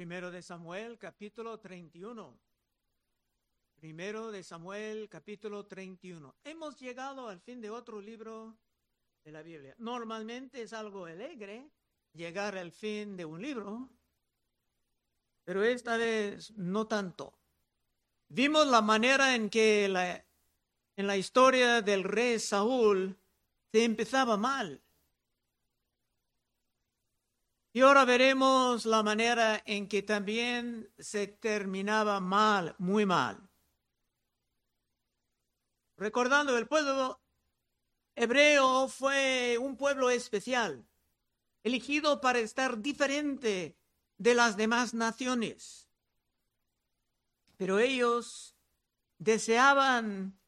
Primero de Samuel, capítulo 31. Primero de Samuel, capítulo 31. Hemos llegado al fin de otro libro de la Biblia. Normalmente es algo alegre llegar al fin de un libro, pero esta vez no tanto. Vimos la manera en que la, en la historia del rey Saúl se empezaba mal. Y ahora veremos la manera en que también se terminaba mal, muy mal. Recordando, el pueblo hebreo fue un pueblo especial, elegido para estar diferente de las demás naciones. Pero ellos deseaban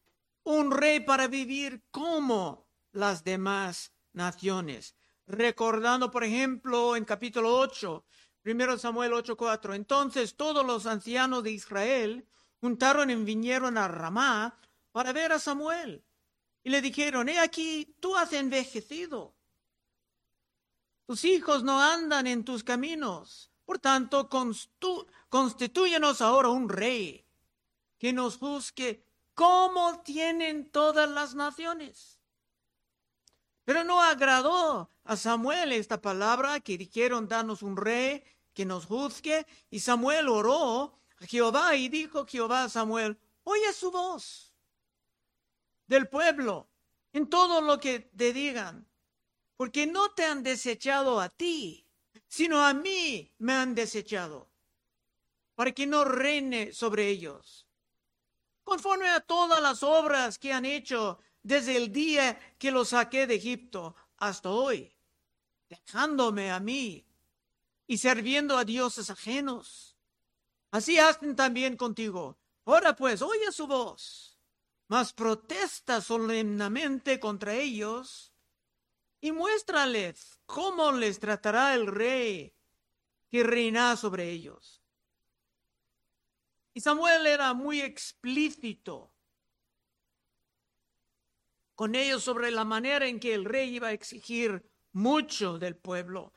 un rey para vivir como las demás naciones recordando, por ejemplo, en capítulo 8, primero Samuel 8:4. Entonces todos los ancianos de Israel juntaron y vinieron a Ramá para ver a Samuel. Y le dijeron, he aquí, tú has envejecido. Tus hijos no andan en tus caminos. Por tanto, constituyenos ahora un rey que nos juzgue como tienen todas las naciones. Pero no agradó a Samuel esta palabra que dijeron, danos un rey que nos juzgue. Y Samuel oró a Jehová y dijo Jehová a Samuel, oye su voz del pueblo en todo lo que te digan, porque no te han desechado a ti, sino a mí me han desechado, para que no reine sobre ellos. Conforme a todas las obras que han hecho desde el día que los saqué de Egipto hasta hoy, dejándome a mí y sirviendo a dioses ajenos. Así hacen también contigo. Ahora pues, oye su voz, mas protesta solemnemente contra ellos y muéstrales cómo les tratará el rey que reina sobre ellos. Y Samuel era muy explícito con ellos sobre la manera en que el rey iba a exigir mucho del pueblo,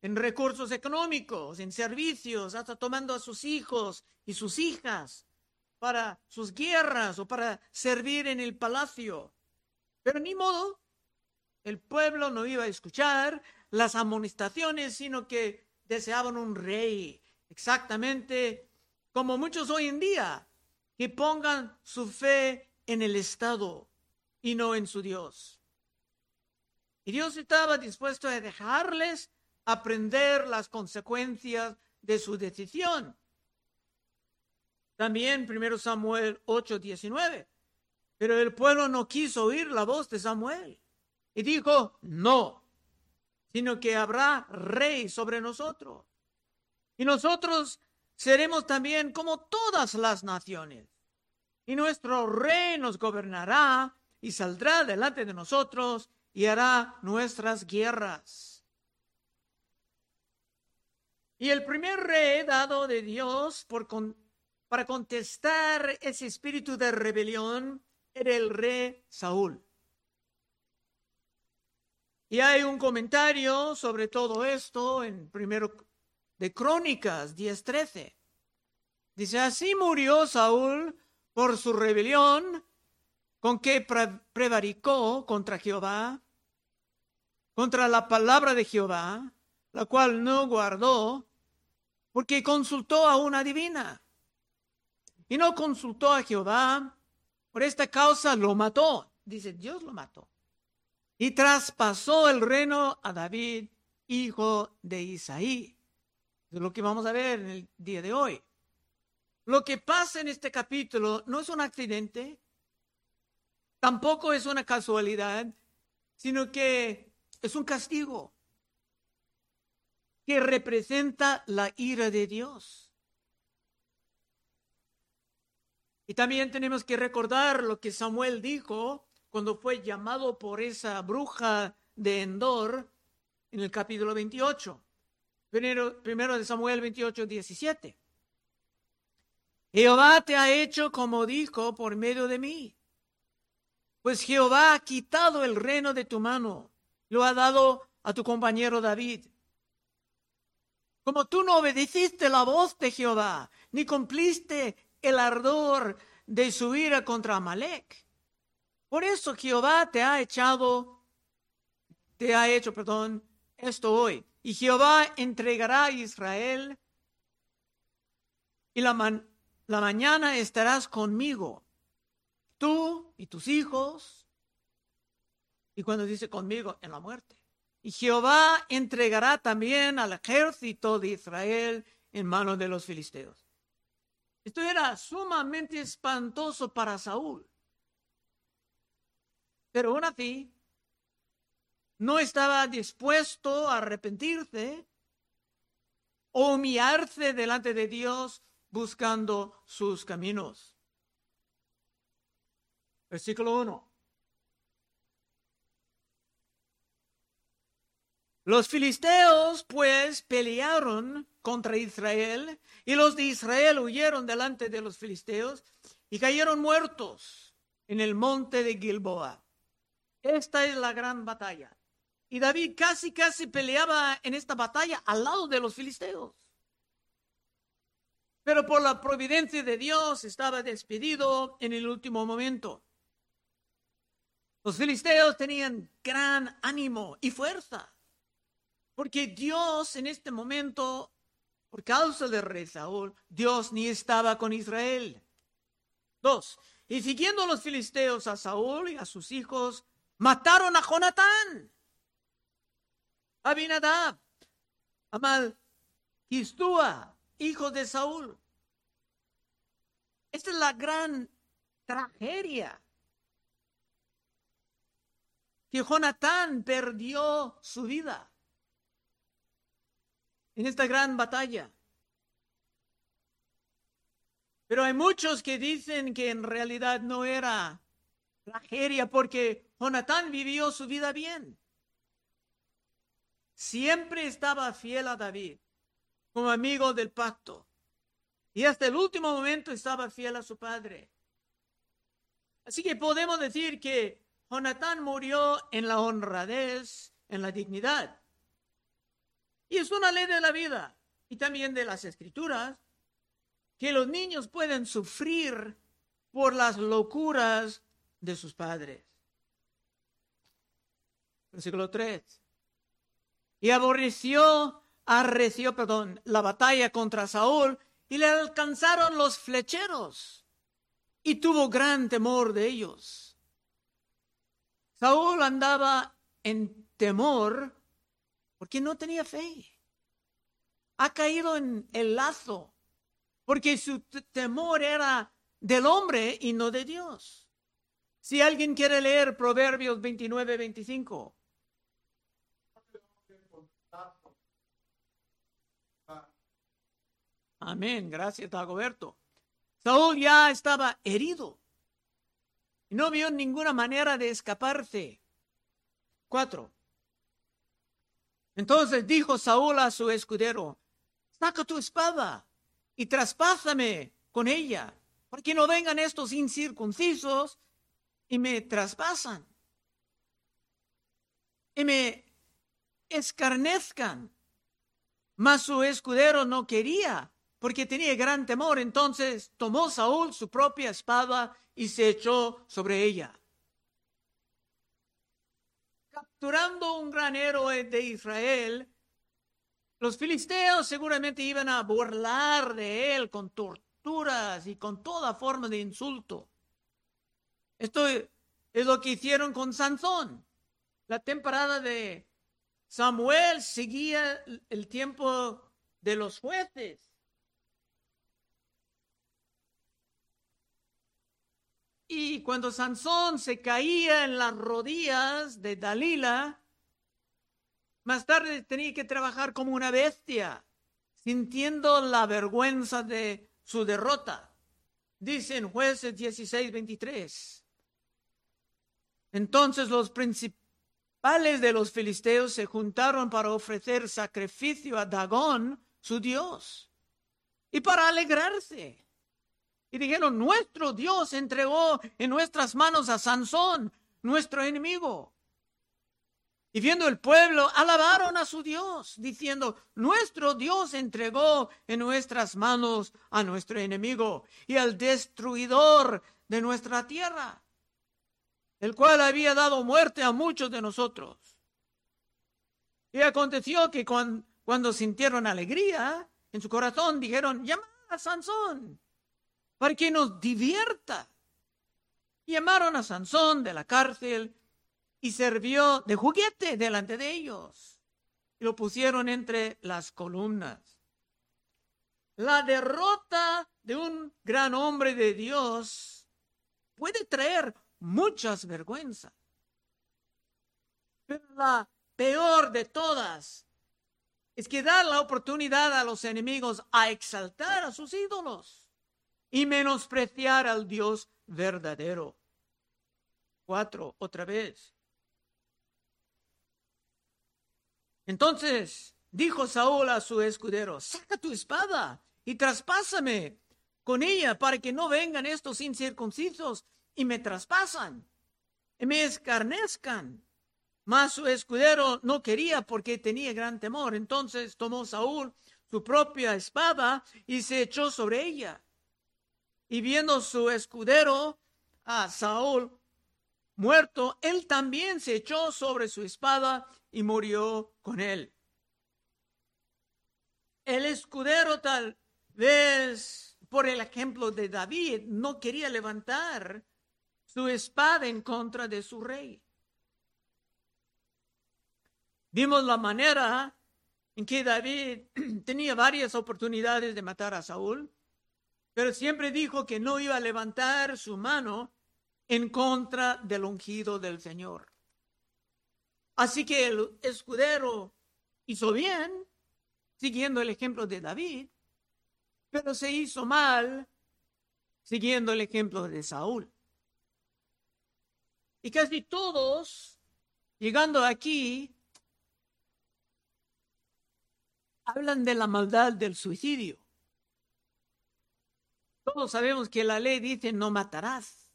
en recursos económicos, en servicios, hasta tomando a sus hijos y sus hijas para sus guerras o para servir en el palacio. Pero ni modo, el pueblo no iba a escuchar las amonestaciones, sino que deseaban un rey, exactamente como muchos hoy en día, que pongan su fe en el Estado y no en su Dios. Y Dios estaba dispuesto a dejarles aprender las consecuencias de su decisión. También 1 Samuel 8, 19. Pero el pueblo no quiso oír la voz de Samuel y dijo, no, sino que habrá rey sobre nosotros. Y nosotros seremos también como todas las naciones. Y nuestro rey nos gobernará y saldrá delante de nosotros y hará nuestras guerras. Y el primer rey dado de Dios por para contestar ese espíritu de rebelión era el rey Saúl. Y hay un comentario sobre todo esto en primero de Crónicas 10:13. Dice, así murió Saúl por su rebelión con que prevaricó contra Jehová, contra la palabra de Jehová, la cual no guardó, porque consultó a una divina. Y no consultó a Jehová, por esta causa lo mató. Dice, Dios lo mató. Y traspasó el reino a David, hijo de Isaí. Lo que vamos a ver en el día de hoy. Lo que pasa en este capítulo no es un accidente, tampoco es una casualidad, sino que es un castigo que representa la ira de Dios. Y también tenemos que recordar lo que Samuel dijo cuando fue llamado por esa bruja de Endor en el capítulo 28. Primero, primero de Samuel 28, 17. Jehová te ha hecho como dijo por medio de mí pues Jehová ha quitado el reino de tu mano, lo ha dado a tu compañero David. Como tú no obedeciste la voz de Jehová, ni cumpliste el ardor de su ira contra Amalek. Por eso Jehová te ha echado, te ha hecho, perdón, esto hoy. Y Jehová entregará a Israel y la, la mañana estarás conmigo, tú y tus hijos. Y cuando dice conmigo, en la muerte. Y Jehová entregará también al ejército de Israel en manos de los filisteos. Esto era sumamente espantoso para Saúl. Pero aún así, no estaba dispuesto a arrepentirse o humillarse delante de Dios buscando sus caminos. Versículo 1. Los filisteos pues pelearon contra Israel y los de Israel huyeron delante de los filisteos y cayeron muertos en el monte de Gilboa. Esta es la gran batalla. Y David casi, casi peleaba en esta batalla al lado de los filisteos. Pero por la providencia de Dios estaba despedido en el último momento. Los filisteos tenían gran ánimo y fuerza, porque Dios en este momento, por causa de rey Saúl, Dios ni estaba con Israel. Dos, y siguiendo los filisteos a Saúl y a sus hijos, mataron a Jonatán, a Abinadab, a Malquistúa, hijo de Saúl. Esta es la gran tragedia. Que Jonatán perdió su vida en esta gran batalla. Pero hay muchos que dicen que en realidad no era tragedia porque Jonatán vivió su vida bien. Siempre estaba fiel a David como amigo del pacto. Y hasta el último momento estaba fiel a su padre. Así que podemos decir que Jonatán murió en la honradez, en la dignidad. Y es una ley de la vida y también de las escrituras que los niños pueden sufrir por las locuras de sus padres. Versículo 3. Y aborreció, arreció, perdón, la batalla contra Saúl y le alcanzaron los flecheros y tuvo gran temor de ellos. Saúl andaba en temor porque no tenía fe. Ha caído en el lazo porque su temor era del hombre y no de Dios. Si alguien quiere leer Proverbios 29, 25. Amén, gracias, Dagoberto. Saúl ya estaba herido y no vio ninguna manera de escaparse. Cuatro. Entonces dijo Saúl a su escudero, saca tu espada y traspásame con ella, para que no vengan estos incircuncisos y me traspasan y me escarnezcan. Mas su escudero no quería porque tenía gran temor. Entonces tomó Saúl su propia espada y se echó sobre ella. Capturando un gran héroe de Israel, los filisteos seguramente iban a burlar de él con torturas y con toda forma de insulto. Esto es lo que hicieron con Sansón. La temporada de Samuel seguía el tiempo de los jueces. Y cuando Sansón se caía en las rodillas de Dalila, más tarde tenía que trabajar como una bestia, sintiendo la vergüenza de su derrota. Dice en jueces 16, 23. Entonces los principales de los filisteos se juntaron para ofrecer sacrificio a Dagón, su dios, y para alegrarse. Y dijeron, nuestro Dios entregó en nuestras manos a Sansón, nuestro enemigo. Y viendo el pueblo, alabaron a su Dios, diciendo, nuestro Dios entregó en nuestras manos a nuestro enemigo y al destruidor de nuestra tierra, el cual había dado muerte a muchos de nosotros. Y aconteció que cuando, sintieron alegría en su corazón, dijeron, llama a Sansón para que nos divierta. llamaron a Sansón de la cárcel y sirvió de juguete delante de ellos. Y lo pusieron entre las columnas. La derrota de un gran hombre de Dios puede traer muchas vergüenzas. Pero la peor de todas es que da la oportunidad a los enemigos a exaltar a sus ídolos y menospreciar al Dios verdadero. Cuatro, otra vez. Entonces dijo Saúl a su escudero, saca tu espada y traspásame con ella para que no vengan estos incircuncisos y me traspasan y me escarnezcan. Mas su escudero no quería porque tenía gran temor. Entonces tomó Saúl su propia espada y se echó sobre ella. Y viendo su escudero a Saúl muerto, él también se echó sobre su espada y murió con él. El escudero tal vez, por el ejemplo de David, no quería levantar su espada en contra de su rey. Vimos la manera en que David tenía varias oportunidades de matar a Saúl, pero siempre dijo que no iba a levantar su mano en contra del ungido del Señor. Así que el escudero hizo bien, siguiendo el ejemplo de David, pero se hizo mal, siguiendo el ejemplo de Saúl. Y casi todos, llegando aquí, hablan de la maldad del suicidio. Todos sabemos que la ley dice no matarás.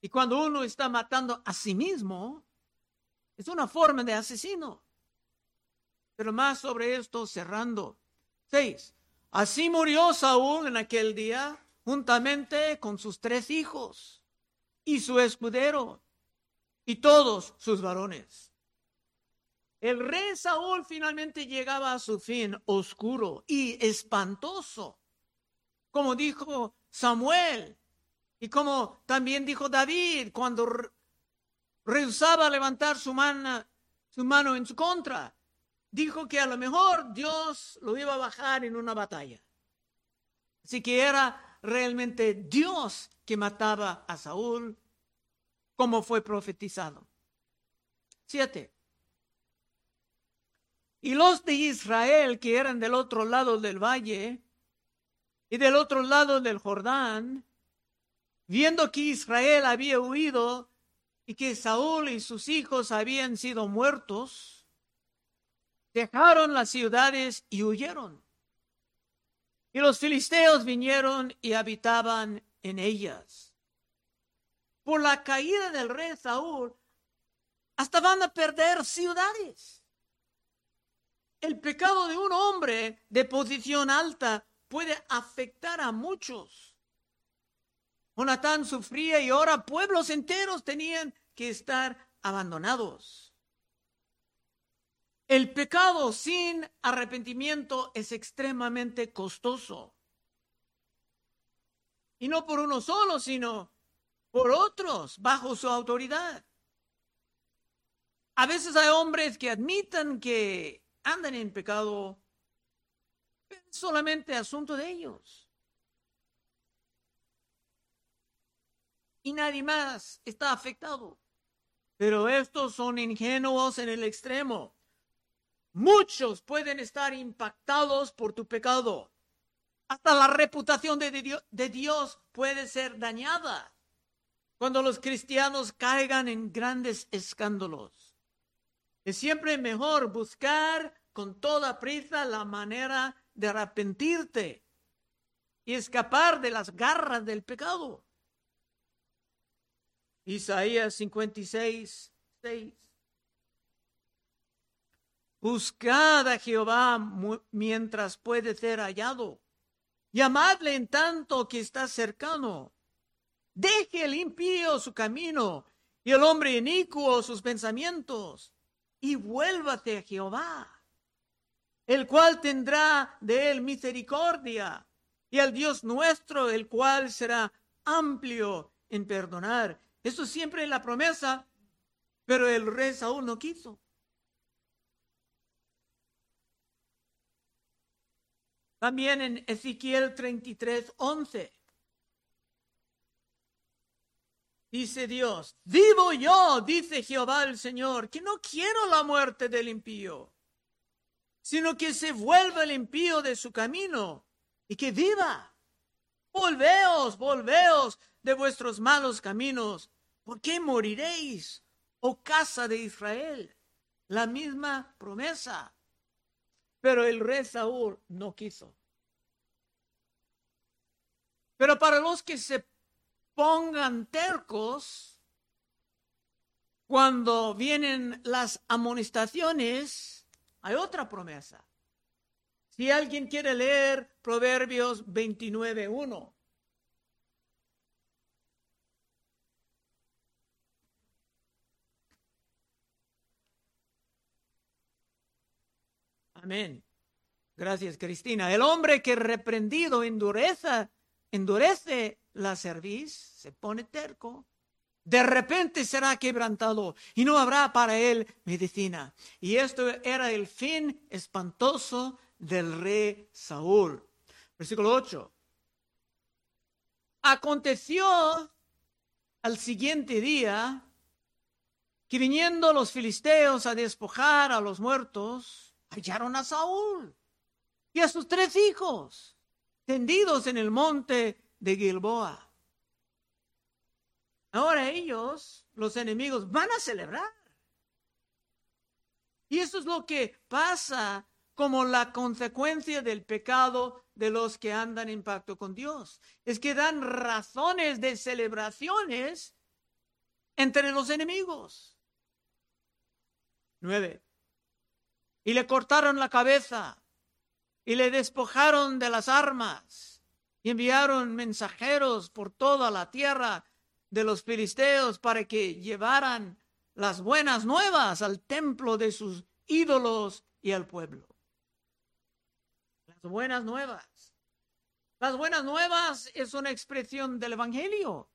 Y cuando uno está matando a sí mismo, es una forma de asesino. Pero más sobre esto cerrando. Seis. Así murió Saúl en aquel día juntamente con sus tres hijos y su escudero y todos sus varones. El rey Saúl finalmente llegaba a su fin oscuro y espantoso, como dijo Samuel y como también dijo David cuando rehusaba levantar su mano, su mano en su contra. Dijo que a lo mejor Dios lo iba a bajar en una batalla. Así que era realmente Dios que mataba a Saúl, como fue profetizado. Siete. Y los de Israel que eran del otro lado del valle y del otro lado del Jordán, viendo que Israel había huido y que Saúl y sus hijos habían sido muertos, dejaron las ciudades y huyeron. Y los filisteos vinieron y habitaban en ellas. Por la caída del rey Saúl, hasta van a perder ciudades. El pecado de un hombre de posición alta puede afectar a muchos. Jonatán sufría y ahora pueblos enteros tenían que estar abandonados. El pecado sin arrepentimiento es extremadamente costoso. Y no por uno solo, sino por otros bajo su autoridad. A veces hay hombres que admitan que andan en pecado, solamente asunto de ellos. y nadie más está afectado. Pero estos son ingenuos en el extremo. Muchos pueden estar impactados por tu pecado. Hasta la reputación de, Dios, de Dios puede ser dañada cuando los cristianos caigan en grandes escándalos. Es siempre mejor buscar con toda prisa la manera de arrepentirte y escapar de las garras del pecado. Isaías 56, 6. Buscad a Jehová mientras puede ser hallado. Llamadle en tanto que está cercano. Deje el impío su camino y el hombre inicuo sus pensamientos y vuélvate a Jehová, el cual tendrá de él misericordia y al Dios nuestro, el cual será amplio en perdonar. Eso siempre es la promesa, pero el rey Saúl no quiso. También en Ezequiel 33, 11. Dice Dios, vivo yo, dice Jehová el Señor, que no quiero la muerte del impío, sino que se vuelva el impío de su camino y que viva. Volveos, volveos de vuestros malos caminos, ¿por qué moriréis, oh casa de Israel? La misma promesa. Pero el rey Saúl no quiso. Pero para los que se pongan tercos, cuando vienen las amonestaciones, hay otra promesa. Si alguien quiere leer Proverbios 29.1. Amén. Gracias, Cristina. El hombre que reprendido endureza, endurece la cerviz, se pone terco, de repente será quebrantado y no habrá para él medicina. Y esto era el fin espantoso del rey Saúl. Versículo 8. Aconteció al siguiente día que viniendo los filisteos a despojar a los muertos, hallaron a Saúl y a sus tres hijos tendidos en el monte de Gilboa. Ahora ellos, los enemigos, van a celebrar. Y eso es lo que pasa como la consecuencia del pecado de los que andan en pacto con Dios. Es que dan razones de celebraciones entre los enemigos. Nueve y le cortaron la cabeza y le despojaron de las armas y enviaron mensajeros por toda la tierra de los filisteos para que llevaran las buenas nuevas al templo de sus ídolos y al pueblo. Las buenas nuevas. Las buenas nuevas es una expresión del Evangelio.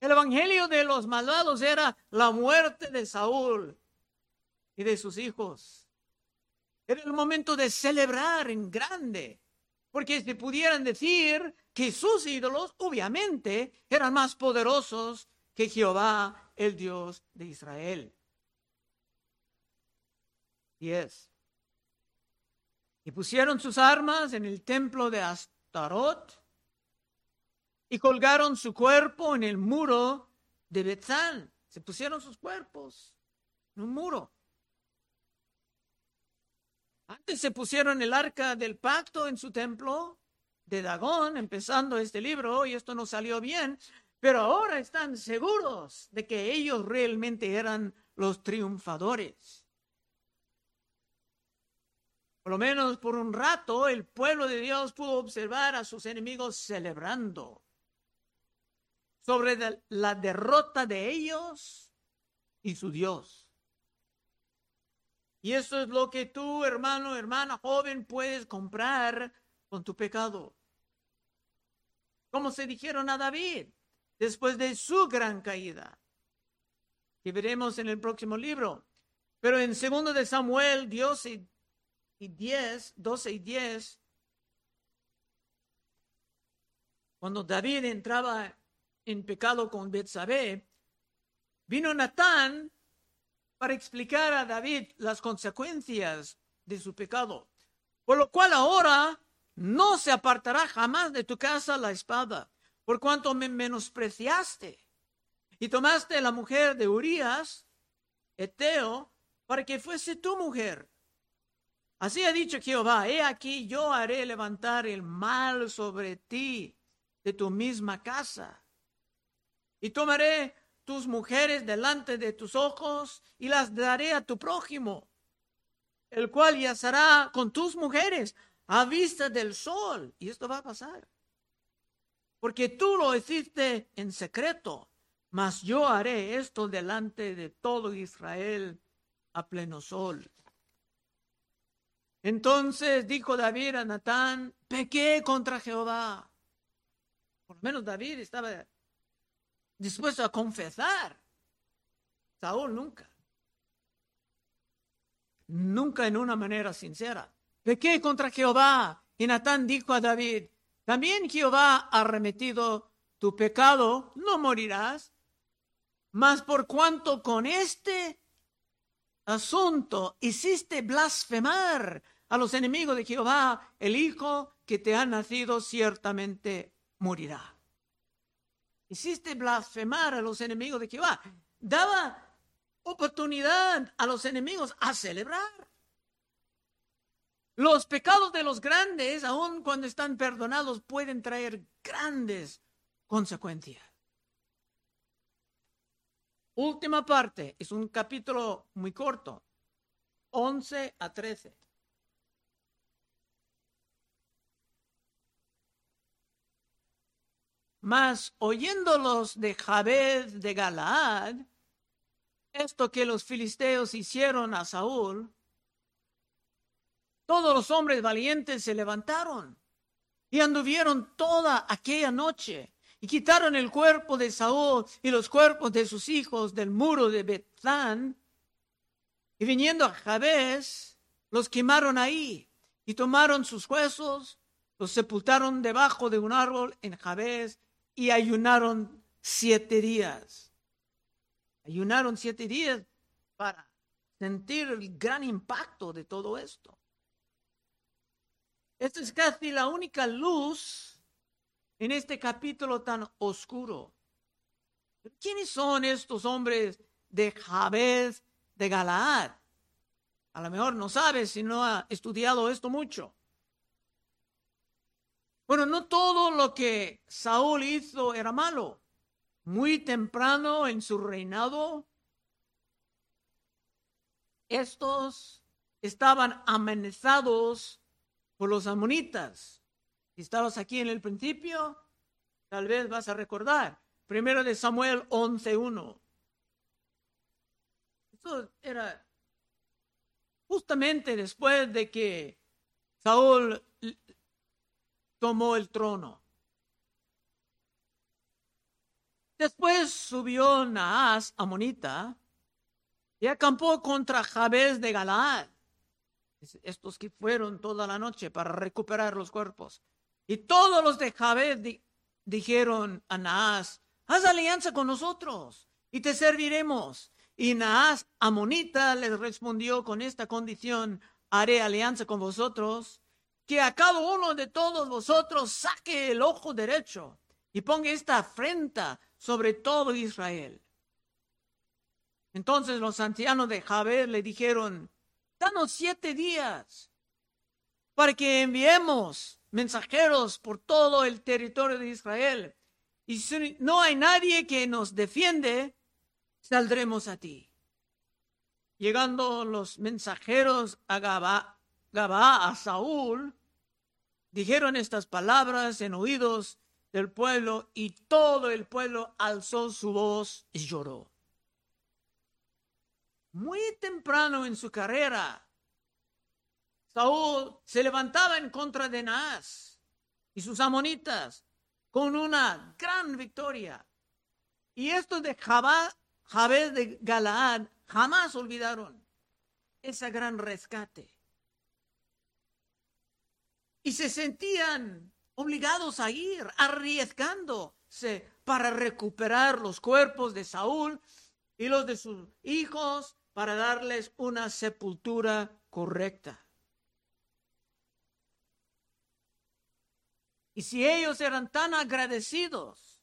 El Evangelio de los malvados era la muerte de Saúl y de sus hijos. Era el momento de celebrar en grande, porque se pudieran decir que sus ídolos obviamente eran más poderosos que Jehová, el Dios de Israel. Y es. Y pusieron sus armas en el templo de Astarot y colgaron su cuerpo en el muro de Betzal. Se pusieron sus cuerpos en un muro. Antes se pusieron el arca del pacto en su templo de Dagón, empezando este libro, y esto no salió bien, pero ahora están seguros de que ellos realmente eran los triunfadores. Por lo menos por un rato el pueblo de Dios pudo observar a sus enemigos celebrando sobre la derrota de ellos y su Dios. Y eso es lo que tú, hermano, hermana, joven, puedes comprar con tu pecado. Como se dijeron a David después de su gran caída, que veremos en el próximo libro. Pero en segundo de Samuel, Dios y, 10, 12 y 10, cuando David entraba en pecado con Betsabé, vino Natán para explicar a David las consecuencias de su pecado. Por lo cual ahora no se apartará jamás de tu casa la espada, por cuanto me menospreciaste y tomaste la mujer de Urías, Eteo, para que fuese tu mujer. Así ha dicho Jehová, he aquí yo haré levantar el mal sobre ti de tu misma casa. Y tomaré tus mujeres delante de tus ojos y las daré a tu prójimo. el cual yacerá con tus mujeres a vista del sol. Y esto va a pasar. Porque tú lo hiciste en secreto, mas yo haré esto delante de todo Israel a pleno sol. Entonces dijo David a Natán, pequé contra Jehová. Por lo menos David estaba dispuesto a confesar. Saúl nunca. Nunca en una manera sincera. Pequé contra Jehová. Y Natán dijo a David, también Jehová ha remetido tu pecado, no morirás. Mas por cuanto con este asunto hiciste blasfemar a los enemigos de Jehová, el Hijo que te ha nacido ciertamente morirá. Hiciste blasfemar a los enemigos de Jehová. Daba oportunidad a los enemigos a celebrar. Los pecados de los grandes, aun cuando están perdonados, pueden traer grandes consecuencias. Última parte, es un capítulo muy corto, 11 a 13. Mas oyéndolos de Jabez de Galaad, esto que los filisteos hicieron a Saúl, todos los hombres valientes se levantaron y anduvieron toda aquella noche y quitaron el cuerpo de Saúl y los cuerpos de sus hijos del muro de Betlán y viniendo a Jabez los quemaron ahí y tomaron sus huesos, los sepultaron debajo de un árbol en Jabez y ayunaron siete días. Ayunaron siete días para sentir el gran impacto de todo esto. Esta es casi la única luz en este capítulo tan oscuro. ¿Quiénes son estos hombres de Jabez de Galaad? A lo mejor no sabes si no ha estudiado esto mucho. Bueno, no todo lo que Saúl hizo era malo. Muy temprano en su reinado, estos estaban amenazados los amonitas. Si estabas aquí en el principio, tal vez vas a recordar. Primero de Samuel 11.1. Esto era justamente después de que Saúl tomó el trono. Después subió Naas, Amonita, y acampó contra Jabez de Galaad. Estos que fueron toda la noche para recuperar los cuerpos. Y todos los de Jabez dijeron a Naas, haz alianza con nosotros y te serviremos. Y Naas, Amonita, les respondió con esta condición, haré alianza con vosotros que a cada uno de todos vosotros saque el ojo derecho y ponga esta afrenta sobre todo Israel. Entonces los ancianos de Jaber le dijeron, danos siete días para que enviemos mensajeros por todo el territorio de Israel. Y si no hay nadie que nos defiende, saldremos a ti. Llegando los mensajeros a Gabá, Gabá a Saúl, dijeron estas palabras en oídos del pueblo y todo el pueblo alzó su voz y lloró. Muy temprano en su carrera, Saúl se levantaba en contra de Naas y sus amonitas con una gran victoria. Y estos de Jabá, Jabez de Galaad jamás olvidaron ese gran rescate y se sentían obligados a ir, arriesgándose para recuperar los cuerpos de Saúl y los de sus hijos para darles una sepultura correcta. Y si ellos eran tan agradecidos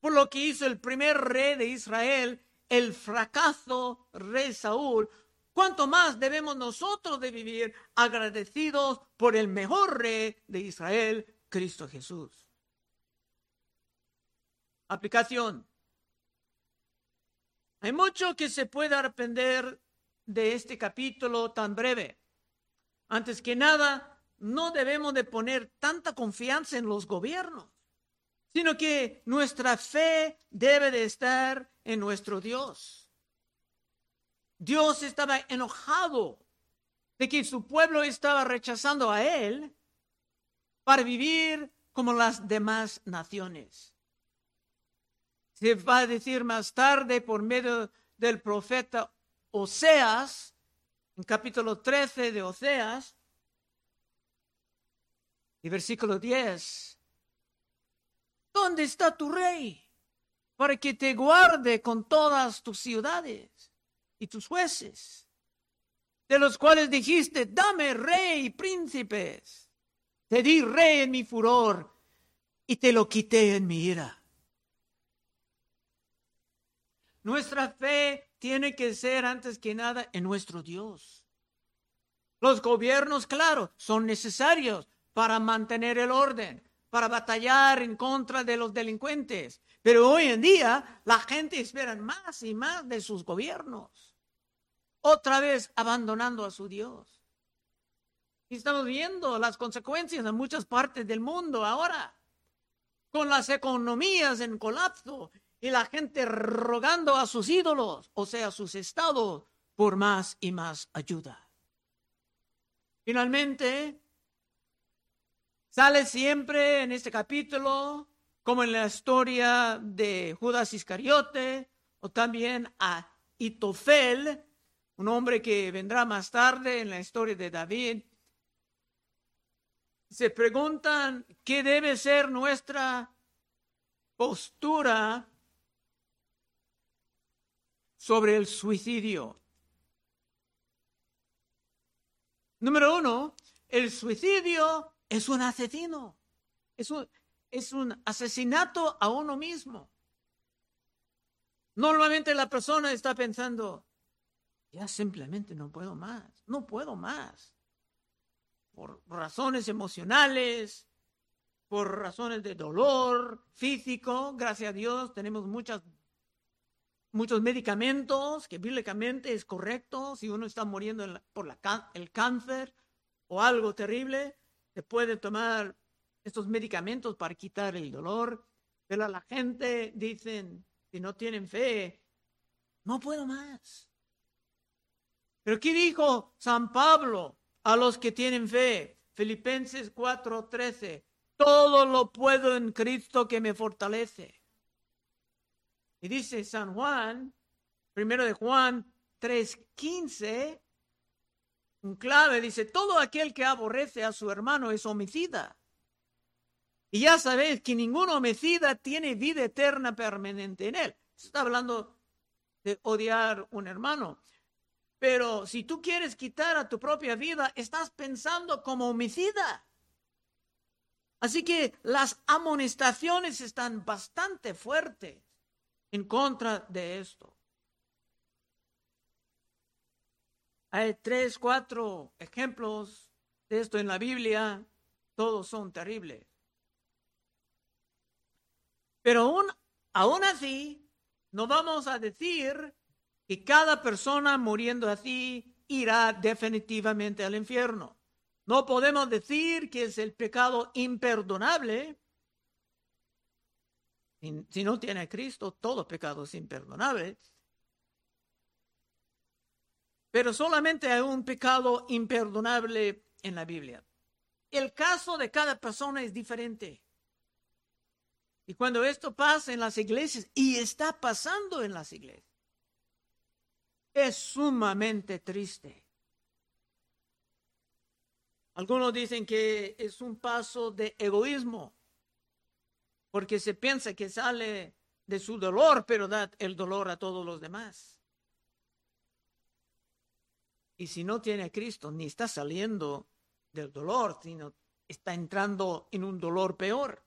por lo que hizo el primer rey de Israel, el fracaso rey Saúl, cuánto más debemos nosotros de vivir agradecidos por el mejor rey de Israel, Cristo Jesús. Aplicación. Hay mucho que se puede aprender de este capítulo tan breve. Antes que nada, no debemos de poner tanta confianza en los gobiernos, sino que nuestra fe debe de estar en nuestro Dios. Dios estaba enojado de que su pueblo estaba rechazando a él para vivir como las demás naciones. Se va a decir más tarde por medio del profeta Oseas, en capítulo 13 de Oseas, y versículo 10. ¿Dónde está tu rey? Para que te guarde con todas tus ciudades y tus jueces, de los cuales dijiste, dame rey y príncipes. Te di rey en mi furor y te lo quité en mi ira. Nuestra fe tiene que ser antes que nada en nuestro Dios. Los gobiernos, claro, son necesarios para mantener el orden, para batallar en contra de los delincuentes. Pero hoy en día la gente espera más y más de sus gobiernos, otra vez abandonando a su Dios. Y estamos viendo las consecuencias en muchas partes del mundo ahora, con las economías en colapso y la gente rogando a sus ídolos, o sea, a sus estados, por más y más ayuda. Finalmente, sale siempre en este capítulo, como en la historia de Judas Iscariote, o también a Itofel, un hombre que vendrá más tarde en la historia de David. Se preguntan qué debe ser nuestra postura sobre el suicidio. Número uno, el suicidio es un asesino, es un, es un asesinato a uno mismo. Normalmente la persona está pensando, ya simplemente no puedo más, no puedo más. Por razones emocionales, por razones de dolor físico, gracias a Dios tenemos muchas muchos medicamentos, que bíblicamente es correcto, si uno está muriendo por la, el cáncer o algo terrible, se puede tomar estos medicamentos para quitar el dolor, pero la gente dicen, si no tienen fe, no puedo más. Pero ¿qué dijo San Pablo a los que tienen fe? Filipenses 4:13, todo lo puedo en Cristo que me fortalece. Y dice San Juan, primero de Juan 3:15, un clave, dice, todo aquel que aborrece a su hermano es homicida. Y ya sabéis que ningún homicida tiene vida eterna permanente en él. Está hablando de odiar un hermano. Pero si tú quieres quitar a tu propia vida, estás pensando como homicida. Así que las amonestaciones están bastante fuertes en contra de esto. Hay tres, cuatro ejemplos de esto en la Biblia, todos son terribles. Pero aún, aún así, no vamos a decir que cada persona muriendo así irá definitivamente al infierno. No podemos decir que es el pecado imperdonable, si no tiene Cristo, todo pecado es imperdonable. Pero solamente hay un pecado imperdonable en la Biblia. El caso de cada persona es diferente. Y cuando esto pasa en las iglesias, y está pasando en las iglesias, es sumamente triste. Algunos dicen que es un paso de egoísmo porque se piensa que sale de su dolor, pero da el dolor a todos los demás. Y si no tiene a Cristo, ni está saliendo del dolor, sino está entrando en un dolor peor.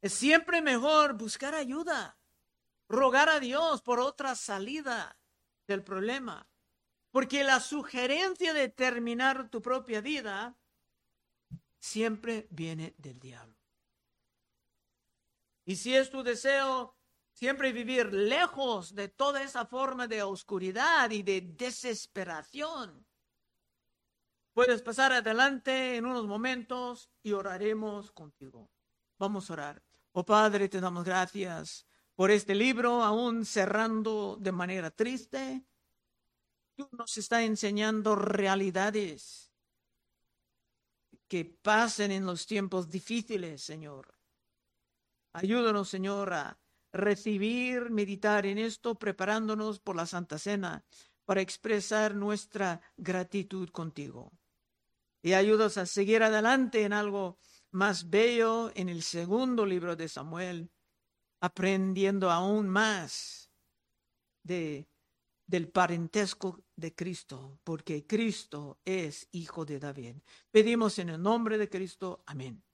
Es siempre mejor buscar ayuda, rogar a Dios por otra salida del problema, porque la sugerencia de terminar tu propia vida siempre viene del diablo. Y si es tu deseo Siempre vivir lejos de toda esa forma de oscuridad y de desesperación. Puedes pasar adelante en unos momentos y oraremos contigo. Vamos a orar. Oh Padre, te damos gracias por este libro, aún cerrando de manera triste. Tú nos estás enseñando realidades que pasen en los tiempos difíciles, Señor. Ayúdanos, Señor, a recibir, meditar en esto, preparándonos por la Santa Cena para expresar nuestra gratitud contigo. Y ayúdanos a seguir adelante en algo más bello en el segundo libro de Samuel, aprendiendo aún más de, del parentesco de Cristo, porque Cristo es hijo de David. Pedimos en el nombre de Cristo. Amén.